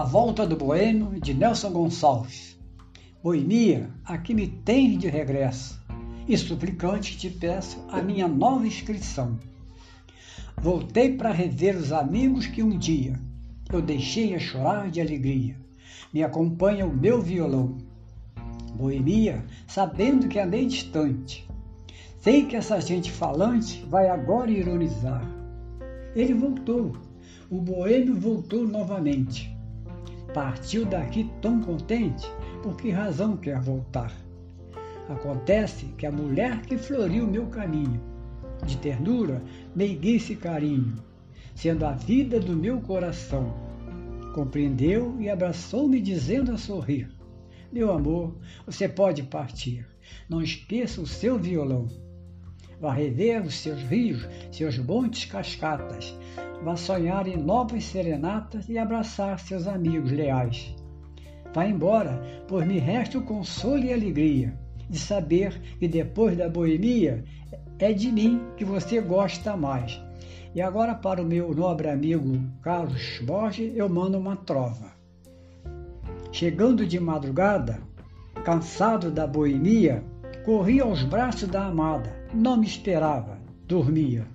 A Volta do Boêmio, de Nelson Gonçalves. Boemia, aqui me tens de regresso, e suplicante te peço a minha nova inscrição. Voltei para rever os amigos que um dia eu deixei a chorar de alegria. Me acompanha o meu violão. Boemia, sabendo que andei distante, sei que essa gente falante vai agora ironizar. Ele voltou, o boêmio voltou novamente Partiu daqui tão contente, por que razão quer voltar? Acontece que a mulher que floriu meu caminho, de ternura, meiguice carinho, sendo a vida do meu coração, compreendeu e abraçou-me dizendo a sorrir: Meu amor, você pode partir, não esqueça o seu violão. Vá rever os seus rios, seus montes cascatas, Vá sonhar em novas serenatas e abraçar seus amigos leais. Vá embora, pois me resta o consolo e alegria de saber que depois da boemia é de mim que você gosta mais. E agora, para o meu nobre amigo Carlos Borges, eu mando uma trova. Chegando de madrugada, cansado da boemia, corri aos braços da amada, não me esperava, dormia.